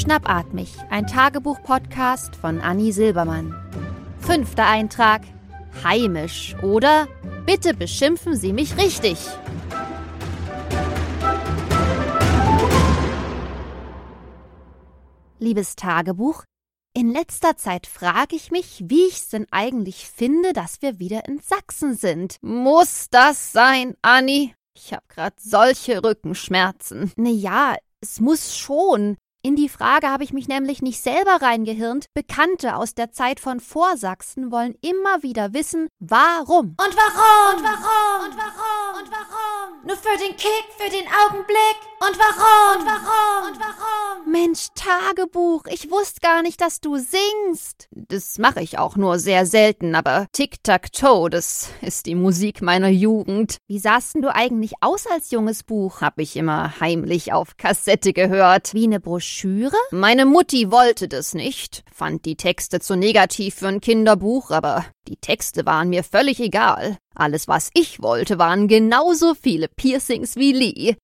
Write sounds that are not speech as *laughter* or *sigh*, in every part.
Schnappatmig, ein Tagebuch-Podcast von Anni Silbermann. Fünfter Eintrag. Heimisch oder Bitte beschimpfen Sie mich richtig. Liebes Tagebuch, in letzter Zeit frage ich mich, wie ich es denn eigentlich finde, dass wir wieder in Sachsen sind. Muss das sein, Anni? Ich hab grad solche Rückenschmerzen. Na ja, es muss schon. In die Frage habe ich mich nämlich nicht selber reingehirnt. Bekannte aus der Zeit von Vorsachsen wollen immer wieder wissen, warum. Und warum? Und warum? Und warum? Nur für den Kick, für den Augenblick. Und warum? Und warum? Und warum? Mensch, Tagebuch, ich wusste gar nicht, dass du singst. Das mache ich auch nur sehr selten, aber Tic-Tac-Toe, das ist die Musik meiner Jugend. Wie sahst denn du eigentlich aus als junges Buch? Hab ich immer heimlich auf Kassette gehört. Wie eine Broschüre? Meine Mutti wollte das nicht, fand die Texte zu negativ für ein Kinderbuch, aber die Texte waren mir völlig egal. Alles, was ich wollte, waren genauso viele Piercings wie Lee.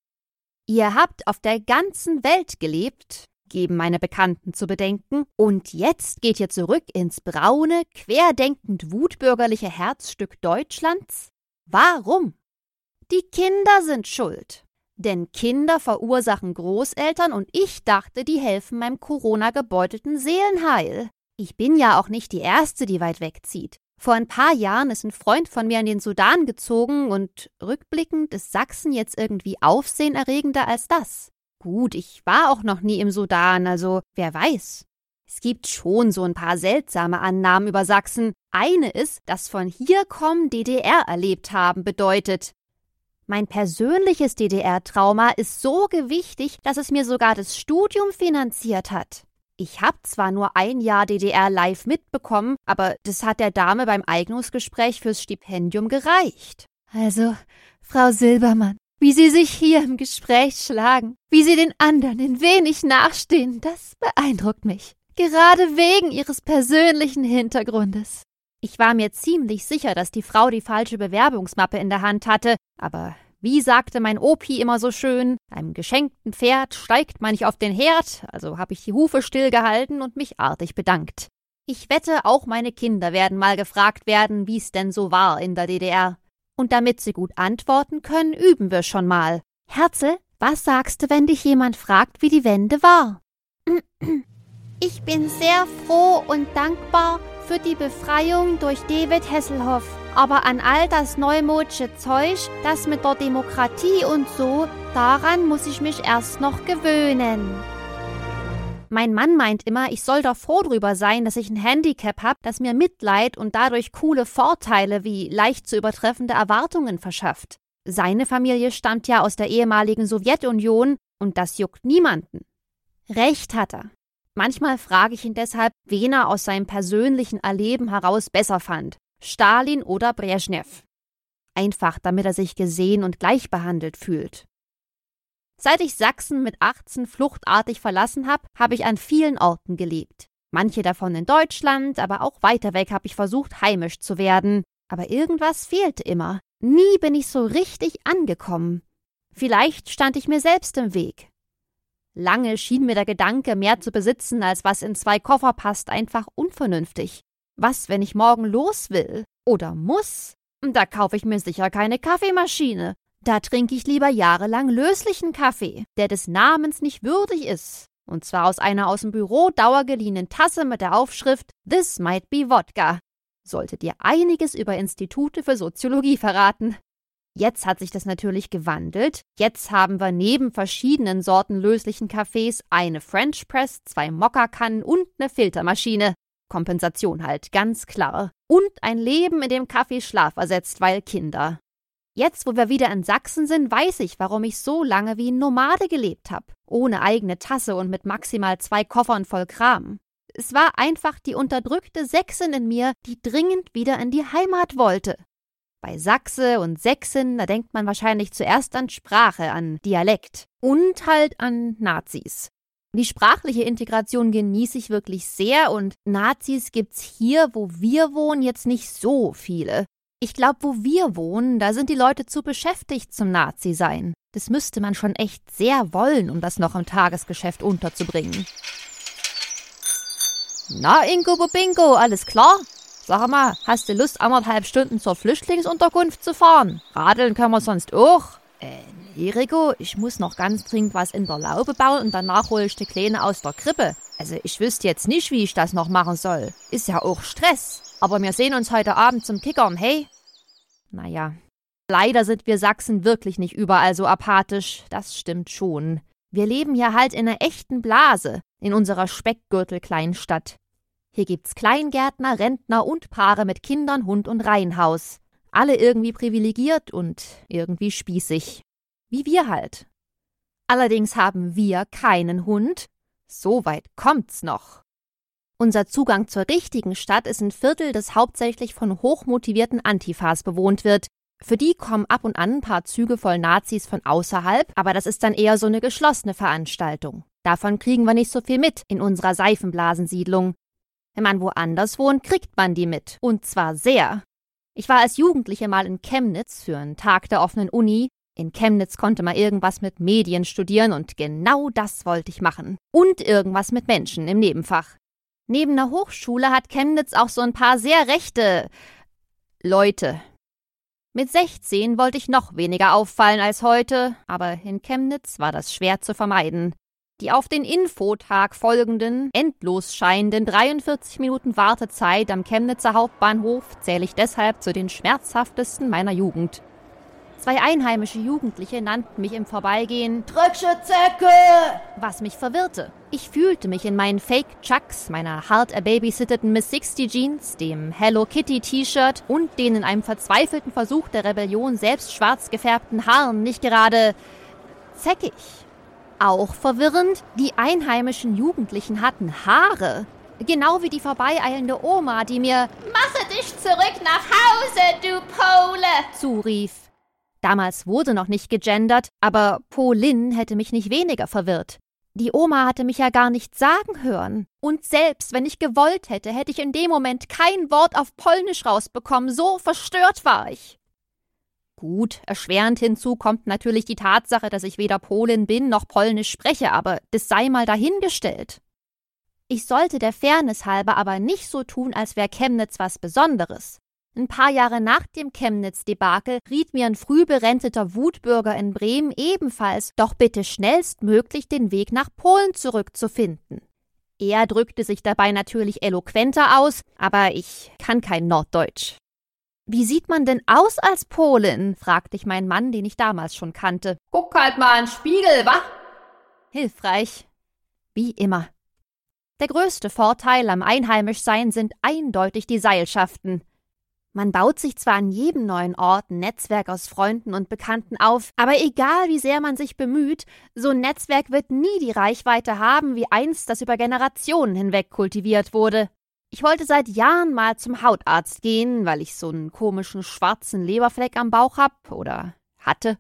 Ihr habt auf der ganzen Welt gelebt, geben meine Bekannten zu bedenken, und jetzt geht ihr zurück ins braune, querdenkend wutbürgerliche Herzstück Deutschlands? Warum? Die Kinder sind schuld. Denn Kinder verursachen Großeltern und ich dachte, die helfen meinem Corona-gebeutelten Seelenheil. Ich bin ja auch nicht die Erste, die weit wegzieht. Vor ein paar Jahren ist ein Freund von mir in den Sudan gezogen und rückblickend ist Sachsen jetzt irgendwie aufsehenerregender als das. Gut, ich war auch noch nie im Sudan, also wer weiß. Es gibt schon so ein paar seltsame Annahmen über Sachsen. Eine ist, dass von hier kommen DDR erlebt haben bedeutet. Mein persönliches DDR-Trauma ist so gewichtig, dass es mir sogar das Studium finanziert hat. Ich hab zwar nur ein Jahr DDR live mitbekommen, aber das hat der Dame beim Eignungsgespräch fürs Stipendium gereicht. Also, Frau Silbermann, wie Sie sich hier im Gespräch schlagen, wie Sie den anderen in wenig nachstehen, das beeindruckt mich. Gerade wegen Ihres persönlichen Hintergrundes. Ich war mir ziemlich sicher, dass die Frau die falsche Bewerbungsmappe in der Hand hatte, aber wie sagte mein Opi immer so schön, einem geschenkten Pferd steigt man nicht auf den Herd, also habe ich die Hufe stillgehalten und mich artig bedankt. Ich wette, auch meine Kinder werden mal gefragt werden, wie's denn so war in der DDR. Und damit sie gut antworten können, üben wir schon mal. Herzel, was sagst du, wenn dich jemand fragt, wie die Wende war? *clears throat* Ich bin sehr froh und dankbar für die Befreiung durch David Hasselhoff. Aber an all das neumodische Zeug, das mit der Demokratie und so, daran muss ich mich erst noch gewöhnen. Mein Mann meint immer, ich soll doch froh drüber sein, dass ich ein Handicap habe, das mir Mitleid und dadurch coole Vorteile wie leicht zu übertreffende Erwartungen verschafft. Seine Familie stammt ja aus der ehemaligen Sowjetunion und das juckt niemanden. Recht hat er. Manchmal frage ich ihn deshalb, wen er aus seinem persönlichen Erleben heraus besser fand. Stalin oder Brezhnev. Einfach, damit er sich gesehen und gleich behandelt fühlt. Seit ich Sachsen mit 18 fluchtartig verlassen habe, habe ich an vielen Orten gelebt. Manche davon in Deutschland, aber auch weiter weg habe ich versucht, heimisch zu werden. Aber irgendwas fehlte immer. Nie bin ich so richtig angekommen. Vielleicht stand ich mir selbst im Weg. Lange schien mir der Gedanke, mehr zu besitzen, als was in zwei Koffer passt, einfach unvernünftig. Was, wenn ich morgen los will oder muss? Da kaufe ich mir sicher keine Kaffeemaschine. Da trinke ich lieber jahrelang löslichen Kaffee, der des Namens nicht würdig ist. Und zwar aus einer aus dem Büro dauergeliehenen Tasse mit der Aufschrift This might be Wodka. Sollte dir einiges über Institute für Soziologie verraten. Jetzt hat sich das natürlich gewandelt. Jetzt haben wir neben verschiedenen Sorten löslichen Kaffees eine French Press, zwei Mokka-Kannen und eine Filtermaschine. Kompensation halt, ganz klar. Und ein Leben, in dem Kaffee Schlaf ersetzt, weil Kinder. Jetzt, wo wir wieder in Sachsen sind, weiß ich, warum ich so lange wie ein Nomade gelebt habe. Ohne eigene Tasse und mit maximal zwei Koffern voll Kram. Es war einfach die unterdrückte Sächsin in mir, die dringend wieder in die Heimat wollte. Bei Sachse und Sächsin, da denkt man wahrscheinlich zuerst an Sprache, an Dialekt und halt an Nazis. Die sprachliche Integration genieße ich wirklich sehr und Nazis gibt's hier, wo wir wohnen, jetzt nicht so viele. Ich glaube, wo wir wohnen, da sind die Leute zu beschäftigt zum Nazi sein. Das müsste man schon echt sehr wollen, um das noch im Tagesgeschäft unterzubringen. Na, Ingo Bingo, alles klar? Sag mal, hast du Lust, anderthalb Stunden zur Flüchtlingsunterkunft zu fahren? Radeln können wir sonst auch. Äh, nee, ich muss noch ganz dringend was in der Laube bauen und danach hole ich die Kleine aus der Krippe. Also ich wüsste jetzt nicht, wie ich das noch machen soll. Ist ja auch Stress. Aber wir sehen uns heute Abend zum Kickern, hey? Naja, leider sind wir Sachsen wirklich nicht überall so apathisch. Das stimmt schon. Wir leben ja halt in einer echten Blase, in unserer Speckgürtel-Kleinstadt. Hier gibt's Kleingärtner, Rentner und Paare mit Kindern, Hund und Reihenhaus. Alle irgendwie privilegiert und irgendwie spießig. Wie wir halt. Allerdings haben wir keinen Hund. So weit kommt's noch. Unser Zugang zur richtigen Stadt ist ein Viertel, das hauptsächlich von hochmotivierten Antifas bewohnt wird. Für die kommen ab und an ein paar Züge voll Nazis von außerhalb, aber das ist dann eher so eine geschlossene Veranstaltung. Davon kriegen wir nicht so viel mit in unserer Seifenblasensiedlung. Wenn man woanders wohnt, kriegt man die mit. Und zwar sehr. Ich war als Jugendliche mal in Chemnitz für einen Tag der offenen Uni. In Chemnitz konnte man irgendwas mit Medien studieren und genau das wollte ich machen. Und irgendwas mit Menschen im Nebenfach. Neben der Hochschule hat Chemnitz auch so ein paar sehr rechte Leute. Mit 16 wollte ich noch weniger auffallen als heute, aber in Chemnitz war das schwer zu vermeiden. Die auf den Infotag folgenden, endlos scheinenden 43 Minuten Wartezeit am Chemnitzer Hauptbahnhof zähle ich deshalb zu den schmerzhaftesten meiner Jugend. Zwei einheimische Jugendliche nannten mich im Vorbeigehen Drückschezecke! was mich verwirrte. Ich fühlte mich in meinen Fake Chucks, meiner hart erbabysitteten Miss 60 Jeans, dem Hello Kitty T-Shirt und den in einem verzweifelten Versuch der Rebellion selbst schwarz gefärbten Haaren nicht gerade zeckig. Auch verwirrend, die einheimischen Jugendlichen hatten Haare. Genau wie die vorbeieilende Oma, die mir Mache dich zurück nach Hause, du Pole! zurief. Damals wurde noch nicht gegendert, aber Polin hätte mich nicht weniger verwirrt. Die Oma hatte mich ja gar nicht sagen hören. Und selbst wenn ich gewollt hätte, hätte ich in dem Moment kein Wort auf Polnisch rausbekommen, so verstört war ich. Gut, erschwerend hinzu kommt natürlich die Tatsache, dass ich weder Polin bin noch Polnisch spreche, aber das sei mal dahingestellt. Ich sollte der Fairness halber aber nicht so tun, als wäre Chemnitz was Besonderes. Ein paar Jahre nach dem Chemnitz-Debakel riet mir ein früh berenteter Wutbürger in Bremen ebenfalls, doch bitte schnellstmöglich den Weg nach Polen zurückzufinden. Er drückte sich dabei natürlich eloquenter aus, aber ich kann kein Norddeutsch. Wie sieht man denn aus als Polin? fragte ich meinen Mann, den ich damals schon kannte. Guck halt mal in den Spiegel, wa? Hilfreich. Wie immer. Der größte Vorteil am Einheimischsein sind eindeutig die Seilschaften. Man baut sich zwar an jedem neuen Ort ein Netzwerk aus Freunden und Bekannten auf, aber egal wie sehr man sich bemüht, so ein Netzwerk wird nie die Reichweite haben, wie einst das über Generationen hinweg kultiviert wurde. Ich wollte seit Jahren mal zum Hautarzt gehen, weil ich so einen komischen schwarzen Leberfleck am Bauch hab oder hatte.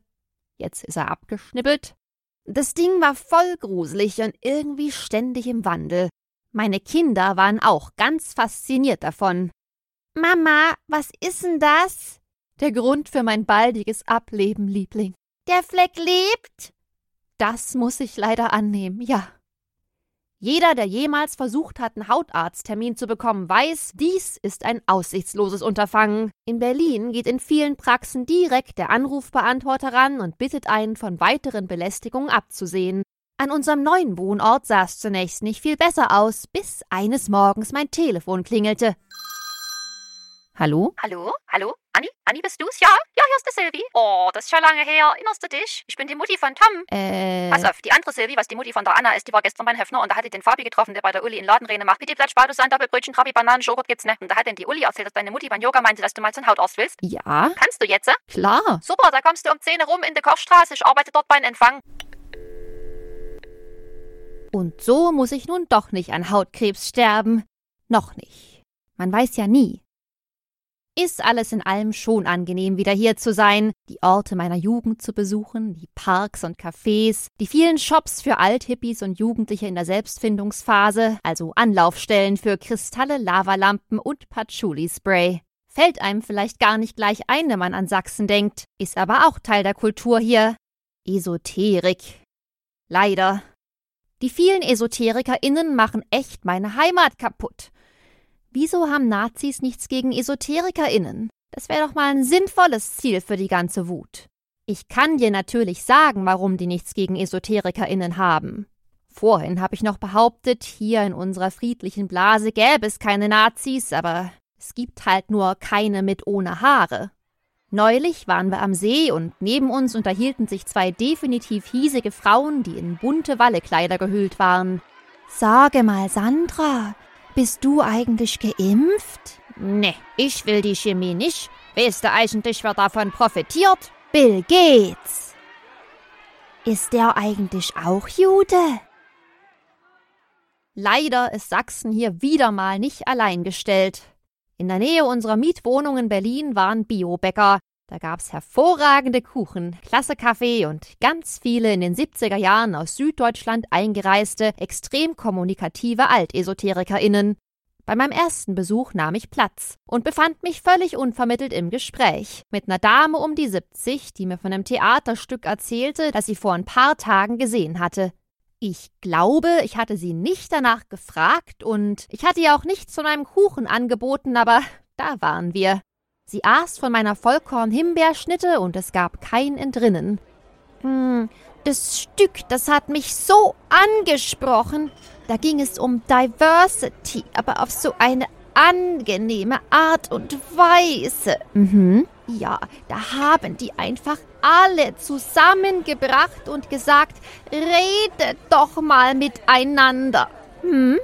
Jetzt ist er abgeschnippelt. Das Ding war voll gruselig und irgendwie ständig im Wandel. Meine Kinder waren auch ganz fasziniert davon. Mama, was ist denn das? Der Grund für mein baldiges Ableben, Liebling. Der Fleck lebt? Das muss ich leider annehmen, ja. Jeder, der jemals versucht hat, einen Hautarzttermin zu bekommen, weiß, dies ist ein aussichtsloses Unterfangen. In Berlin geht in vielen Praxen direkt der Anrufbeantworter ran und bittet einen, von weiteren Belästigungen abzusehen. An unserem neuen Wohnort sah es zunächst nicht viel besser aus, bis eines Morgens mein Telefon klingelte. Hallo? Hallo? Hallo? Anni? Anni, bist du's? Ja? Ja, hier ist die Silvi. Oh, das ist schon lange her. Erinnerst du dich? Ich bin die Mutti von Tom. Äh. Pass auf, die andere Silvi, was die Mutti von der Anna ist, die war gestern beim Höfner und da hat die den Fabi getroffen, der bei der Uli in Ladenrene macht. Bitte Blatt, Spartus, Sand, Doppelbrötchen, Trabi, Bananen, Joghurt gibt's ne? Und da hat denn die Uli erzählt, dass deine Mutti beim Yoga meinte, dass du mal zum Hautarzt willst. Ja? Kannst du jetzt? Klar. Super, da kommst du um 10 Uhr rum in der Kochstraße. Ich arbeite dort beim Empfang. Und so muss ich nun doch nicht an Hautkrebs sterben. Noch nicht. Man weiß ja nie. Ist alles in allem schon angenehm, wieder hier zu sein, die Orte meiner Jugend zu besuchen, die Parks und Cafés, die vielen Shops für Althippies und Jugendliche in der Selbstfindungsphase, also Anlaufstellen für Kristalle, Lavalampen und Patchouli-Spray. Fällt einem vielleicht gar nicht gleich ein, wenn man an Sachsen denkt, ist aber auch Teil der Kultur hier. Esoterik. Leider. Die vielen EsoterikerInnen machen echt meine Heimat kaputt. Wieso haben Nazis nichts gegen EsoterikerInnen? Das wäre doch mal ein sinnvolles Ziel für die ganze Wut. Ich kann dir natürlich sagen, warum die nichts gegen EsoterikerInnen haben. Vorhin habe ich noch behauptet, hier in unserer friedlichen Blase gäbe es keine Nazis, aber es gibt halt nur keine mit ohne Haare. Neulich waren wir am See und neben uns unterhielten sich zwei definitiv hiesige Frauen, die in bunte Wallekleider gehüllt waren. Sage mal, Sandra, bist du eigentlich geimpft? Ne, ich will die Chemie nicht. Weißt du eigentlich, wer davon profitiert? Bill Gates. Ist der eigentlich auch Jude? Leider ist Sachsen hier wieder mal nicht allein gestellt. In der Nähe unserer Mietwohnung in Berlin waren Biobäcker. Da gab's hervorragende Kuchen, klasse Kaffee und ganz viele in den 70er Jahren aus Süddeutschland eingereiste, extrem kommunikative AltesoterikerInnen. Bei meinem ersten Besuch nahm ich Platz und befand mich völlig unvermittelt im Gespräch mit einer Dame um die 70, die mir von einem Theaterstück erzählte, das sie vor ein paar Tagen gesehen hatte. Ich glaube, ich hatte sie nicht danach gefragt und ich hatte ihr auch nichts von einem Kuchen angeboten, aber da waren wir. Sie aß von meiner Vollkorn-Himbeerschnitte und es gab kein Entrinnen. Hm, das Stück, das hat mich so angesprochen. Da ging es um Diversity, aber auf so eine angenehme Art und Weise. Mhm. Ja, da haben die einfach alle zusammengebracht und gesagt, redet doch mal miteinander. Hm?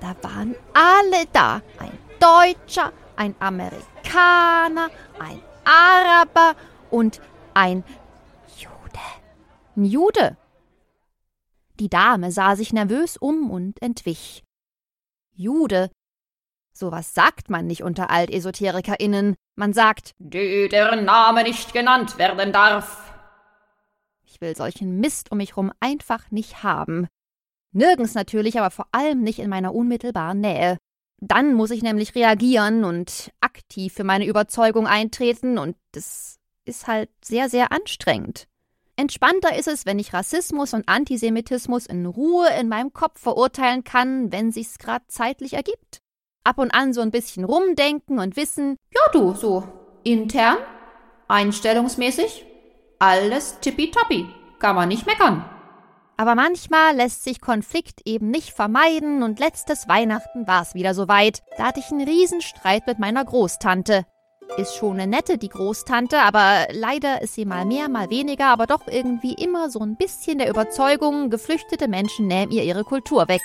Da waren alle da. Ein Deutscher, ein Amerikaner, ein Araber und ein Jude. Ein Jude? Die Dame sah sich nervös um und entwich. Jude. Sowas sagt man nicht unter AltesoterikerInnen. Man sagt, die deren Name nicht genannt werden darf. Ich will solchen Mist um mich rum einfach nicht haben. Nirgends natürlich, aber vor allem nicht in meiner unmittelbaren Nähe. Dann muss ich nämlich reagieren und aktiv für meine Überzeugung eintreten und das ist halt sehr, sehr anstrengend. Entspannter ist es, wenn ich Rassismus und Antisemitismus in Ruhe in meinem Kopf verurteilen kann, wenn sich's grad zeitlich ergibt. Ab und an so ein bisschen rumdenken und wissen, ja du, so intern, einstellungsmäßig, alles tippitoppi, kann man nicht meckern. Aber manchmal lässt sich Konflikt eben nicht vermeiden und letztes Weihnachten war's wieder soweit. Da hatte ich einen Riesenstreit mit meiner Großtante. Ist schon eine nette, die Großtante, aber leider ist sie mal mehr, mal weniger, aber doch irgendwie immer so ein bisschen der Überzeugung, geflüchtete Menschen nehmen ihr ihre Kultur weg.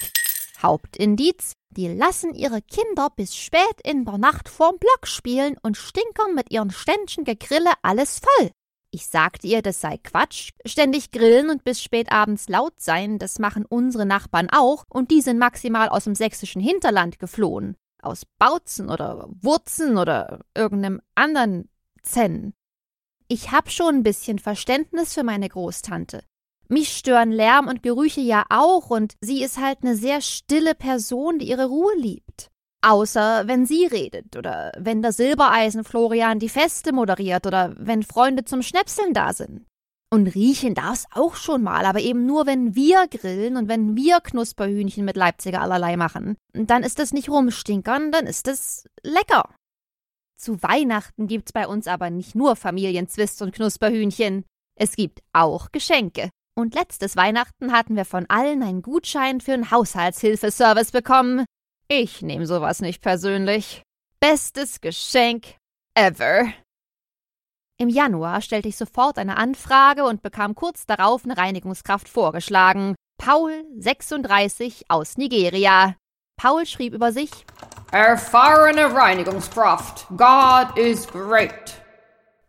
Hauptindiz, die lassen ihre Kinder bis spät in der Nacht vorm Block spielen und stinkern mit ihren Ständchen Gegrille alles voll. Ich sagte ihr, das sei Quatsch. Ständig grillen und bis spät abends laut sein, das machen unsere Nachbarn auch, und die sind maximal aus dem sächsischen Hinterland geflohen aus Bautzen oder Wurzen oder irgendeinem anderen Zen. Ich hab schon ein bisschen Verständnis für meine Großtante. Mich stören Lärm und Gerüche ja auch und sie ist halt eine sehr stille Person, die ihre Ruhe liebt. Außer wenn sie redet oder wenn der Silbereisen Florian die Feste moderiert oder wenn Freunde zum Schnäpseln da sind. Und riechen darf's auch schon mal, aber eben nur, wenn wir grillen und wenn wir Knusperhühnchen mit Leipziger allerlei machen. Dann ist es nicht rumstinkern, dann ist es lecker. Zu Weihnachten gibt's bei uns aber nicht nur Familienzwist und Knusperhühnchen. Es gibt auch Geschenke. Und letztes Weihnachten hatten wir von allen einen Gutschein für einen Haushaltshilfeservice bekommen. Ich nehme sowas nicht persönlich. Bestes Geschenk ever. Im Januar stellte ich sofort eine Anfrage und bekam kurz darauf eine Reinigungskraft vorgeschlagen. Paul, 36, aus Nigeria. Paul schrieb über sich Erfahrene Reinigungskraft. God is great.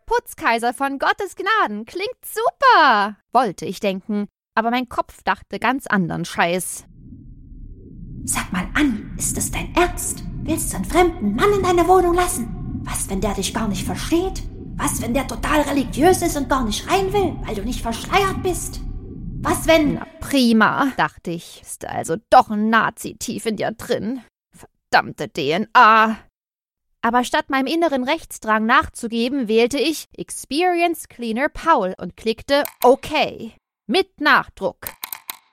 Putzkaiser von Gottes Gnaden. Klingt super, wollte ich denken. Aber mein Kopf dachte ganz anderen Scheiß. Sag mal an, ist es dein Ernst? Willst du einen fremden Mann in deine Wohnung lassen? Was, wenn der dich gar nicht versteht? Was, wenn der total religiös ist und gar nicht rein will, weil du nicht verschleiert bist? Was, wenn... Na prima, dachte ich. Ist also doch ein Nazi tief in dir drin. Verdammte DNA. Aber statt meinem inneren Rechtsdrang nachzugeben, wählte ich Experience Cleaner Paul und klickte OK. Mit Nachdruck.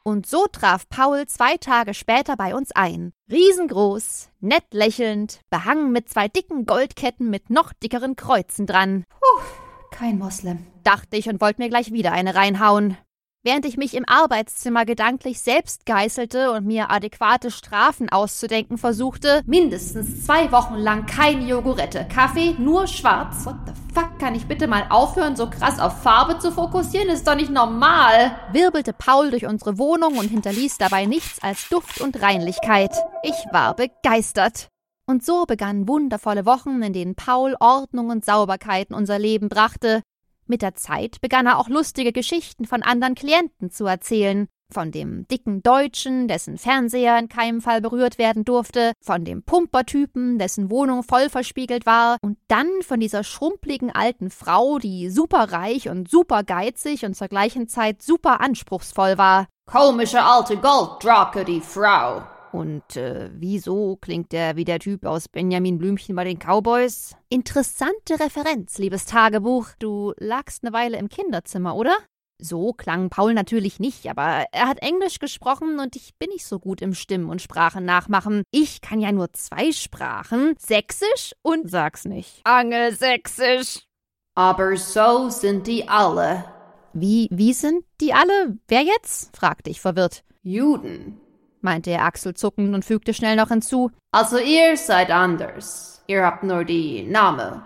Und so traf Paul zwei Tage später bei uns ein. Riesengroß, nett lächelnd, behangen mit zwei dicken Goldketten mit noch dickeren Kreuzen dran. Puh, kein Moslem, dachte ich und wollte mir gleich wieder eine reinhauen. Während ich mich im Arbeitszimmer gedanklich selbst geißelte und mir adäquate Strafen auszudenken versuchte, mindestens zwei Wochen lang keine Jogurette, Kaffee, nur schwarz. What the fuck, kann ich bitte mal aufhören, so krass auf Farbe zu fokussieren? Ist doch nicht normal. Wirbelte Paul durch unsere Wohnung und hinterließ dabei nichts als Duft und Reinlichkeit. Ich war begeistert. Und so begannen wundervolle Wochen, in denen Paul Ordnung und Sauberkeit in unser Leben brachte, mit der Zeit begann er auch lustige Geschichten von anderen Klienten zu erzählen. Von dem dicken Deutschen, dessen Fernseher in keinem Fall berührt werden durfte, von dem Pumpertypen, dessen Wohnung voll verspiegelt war, und dann von dieser schrumpeligen alten Frau, die superreich und super geizig und zur gleichen Zeit super anspruchsvoll war. Komische alte Golddrake, die Frau. Und äh, wieso klingt der wie der Typ aus Benjamin Blümchen bei den Cowboys? Interessante Referenz, liebes Tagebuch. Du lagst eine Weile im Kinderzimmer, oder? So klang Paul natürlich nicht, aber er hat Englisch gesprochen und ich bin nicht so gut im Stimmen und Sprachen nachmachen. Ich kann ja nur zwei Sprachen, Sächsisch und sag's nicht. Angelsächsisch. Aber so sind die alle. Wie, wie sind die alle? Wer jetzt? fragte ich verwirrt. Juden meinte er achselzuckend und fügte schnell noch hinzu. Also ihr seid anders. Ihr habt nur die Name.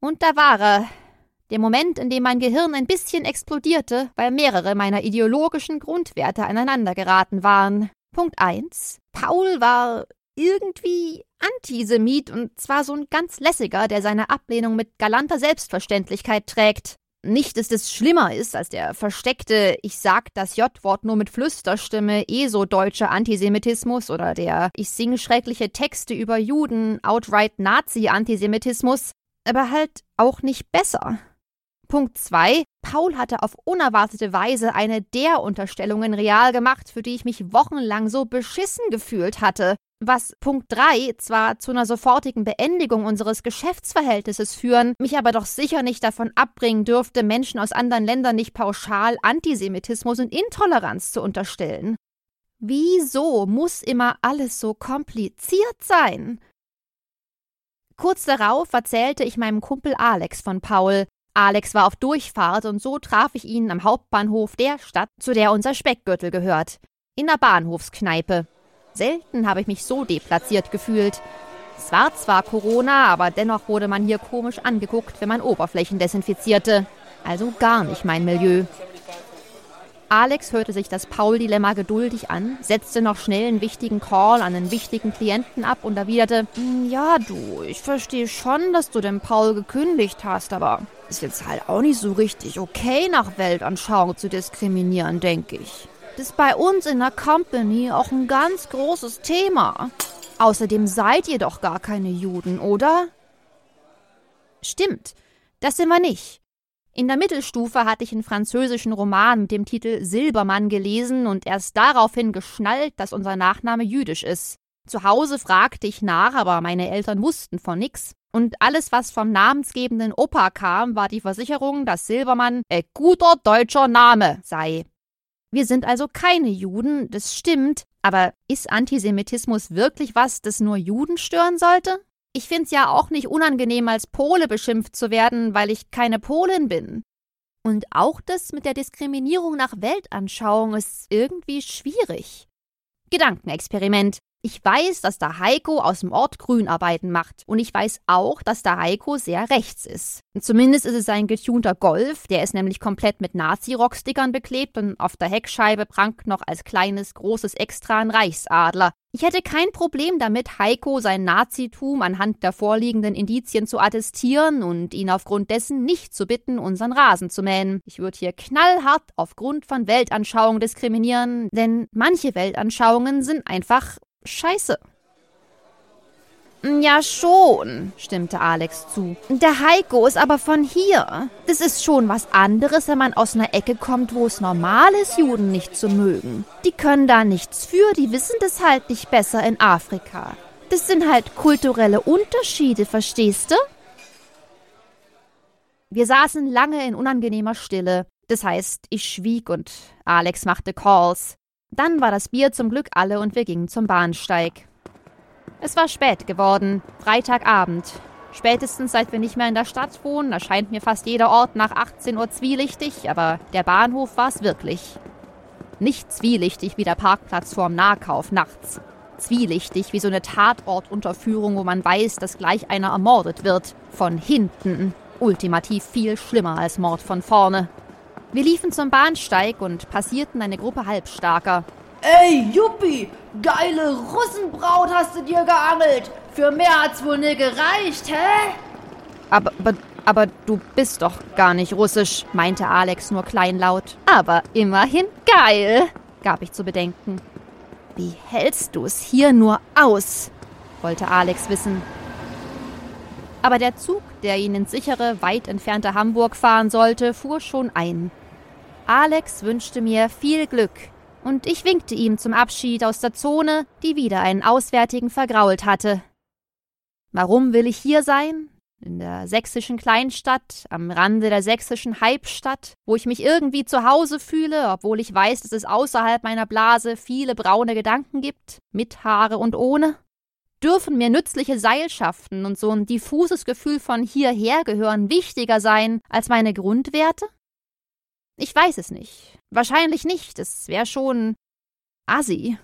Und da war er. Der Moment, in dem mein Gehirn ein bisschen explodierte, weil mehrere meiner ideologischen Grundwerte aneinandergeraten waren. Punkt 1. Paul war irgendwie Antisemit und zwar so ein ganz lässiger, der seine Ablehnung mit galanter Selbstverständlichkeit trägt. Nicht, dass das schlimmer ist als der versteckte Ich sag das J-Wort nur mit Flüsterstimme eh so deutsche Antisemitismus oder der Ich singe schreckliche Texte über Juden outright Nazi-Antisemitismus, aber halt auch nicht besser. Punkt 2. Paul hatte auf unerwartete Weise eine der Unterstellungen real gemacht, für die ich mich wochenlang so beschissen gefühlt hatte was Punkt 3 zwar zu einer sofortigen Beendigung unseres Geschäftsverhältnisses führen, mich aber doch sicher nicht davon abbringen dürfte, Menschen aus anderen Ländern nicht pauschal Antisemitismus und Intoleranz zu unterstellen. Wieso muss immer alles so kompliziert sein? Kurz darauf erzählte ich meinem Kumpel Alex von Paul. Alex war auf Durchfahrt und so traf ich ihn am Hauptbahnhof der Stadt, zu der unser Speckgürtel gehört. In der Bahnhofskneipe. Selten habe ich mich so deplatziert gefühlt. Es war zwar Corona, aber dennoch wurde man hier komisch angeguckt, wenn man Oberflächen desinfizierte. Also gar nicht mein Milieu. Alex hörte sich das Paul-Dilemma geduldig an, setzte noch schnell einen wichtigen Call an einen wichtigen Klienten ab und erwiderte: hm, Ja, du, ich verstehe schon, dass du den Paul gekündigt hast, aber ist jetzt halt auch nicht so richtig okay, nach Weltanschauung zu diskriminieren, denke ich. Das ist bei uns in der Company auch ein ganz großes Thema. Außerdem seid ihr doch gar keine Juden, oder? Stimmt, das sind wir nicht. In der Mittelstufe hatte ich einen französischen Roman mit dem Titel Silbermann gelesen und erst daraufhin geschnallt, dass unser Nachname jüdisch ist. Zu Hause fragte ich nach, aber meine Eltern wussten von nix. Und alles, was vom namensgebenden Opa kam, war die Versicherung, dass Silbermann ein guter deutscher Name sei. Wir sind also keine Juden, das stimmt, aber ist Antisemitismus wirklich was, das nur Juden stören sollte? Ich find's ja auch nicht unangenehm, als Pole beschimpft zu werden, weil ich keine Polin bin. Und auch das mit der Diskriminierung nach Weltanschauung ist irgendwie schwierig. Gedankenexperiment. Ich weiß, dass der Heiko aus dem Ort Grünarbeiten macht. Und ich weiß auch, dass der Heiko sehr rechts ist. Zumindest ist es ein getunter Golf, der ist nämlich komplett mit Nazi-Rockstickern beklebt und auf der Heckscheibe prangt noch als kleines, großes Extra ein Reichsadler. Ich hätte kein Problem damit, Heiko sein Nazitum anhand der vorliegenden Indizien zu attestieren und ihn aufgrund dessen nicht zu bitten, unseren Rasen zu mähen. Ich würde hier knallhart aufgrund von Weltanschauung diskriminieren, denn manche Weltanschauungen sind einfach scheiße. Ja, schon, stimmte Alex zu. Der Heiko ist aber von hier. Das ist schon was anderes, wenn man aus einer Ecke kommt, wo es normal ist, Juden nicht zu mögen. Die können da nichts für, die wissen das halt nicht besser in Afrika. Das sind halt kulturelle Unterschiede, verstehst du? Wir saßen lange in unangenehmer Stille. Das heißt, ich schwieg und Alex machte Calls. Dann war das Bier zum Glück alle und wir gingen zum Bahnsteig. Es war spät geworden, Freitagabend. Spätestens seit wir nicht mehr in der Stadt wohnen, erscheint mir fast jeder Ort nach 18 Uhr zwielichtig, aber der Bahnhof war es wirklich. Nicht zwielichtig wie der Parkplatz vorm Nahkauf nachts. Zwielichtig wie so eine Tatortunterführung, wo man weiß, dass gleich einer ermordet wird. Von hinten. Ultimativ viel schlimmer als Mord von vorne. Wir liefen zum Bahnsteig und passierten eine Gruppe Halbstarker. Ey, Juppie, geile Russenbraut hast du dir geangelt. Für mehr hat's wohl nie gereicht, hä? Aber, aber, aber du bist doch gar nicht russisch, meinte Alex nur kleinlaut. Aber immerhin geil, gab ich zu bedenken. Wie hältst du es hier nur aus? wollte Alex wissen. Aber der Zug, der ihn ins sichere, weit entfernte Hamburg fahren sollte, fuhr schon ein. Alex wünschte mir viel Glück, und ich winkte ihm zum Abschied aus der Zone, die wieder einen Auswärtigen vergrault hatte. Warum will ich hier sein? In der sächsischen Kleinstadt, am Rande der sächsischen Halbstadt, wo ich mich irgendwie zu Hause fühle, obwohl ich weiß, dass es außerhalb meiner Blase viele braune Gedanken gibt, mit Haare und ohne? Dürfen mir nützliche Seilschaften und so ein diffuses Gefühl von hierher gehören wichtiger sein als meine Grundwerte? Ich weiß es nicht. Wahrscheinlich nicht. Es wäre schon Assi.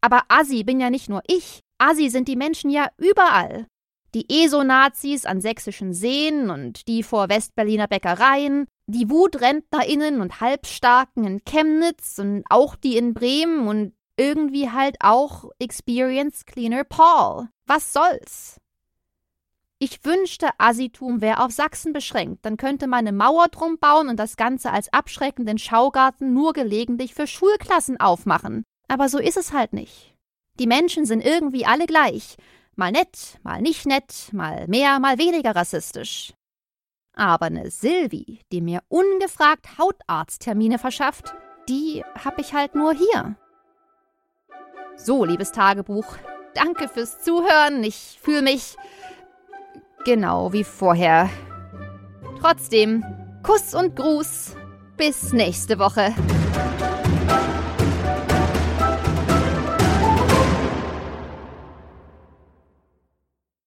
Aber Assi bin ja nicht nur ich. Assi sind die Menschen ja überall. Die ESO-Nazis an sächsischen Seen und die vor Westberliner Bäckereien, die WutrentnerInnen und Halbstarken in Chemnitz und auch die in Bremen und irgendwie halt auch Experience Cleaner Paul. Was soll's? Ich wünschte, Assitum wäre auf Sachsen beschränkt, dann könnte man eine Mauer drum bauen und das Ganze als abschreckenden Schaugarten nur gelegentlich für Schulklassen aufmachen. Aber so ist es halt nicht. Die Menschen sind irgendwie alle gleich. Mal nett, mal nicht nett, mal mehr, mal weniger rassistisch. Aber eine Silvi, die mir ungefragt Hautarzttermine verschafft, die hab ich halt nur hier. So, liebes Tagebuch, danke fürs Zuhören. Ich fühle mich Genau wie vorher. Trotzdem, Kuss und Gruß. Bis nächste Woche.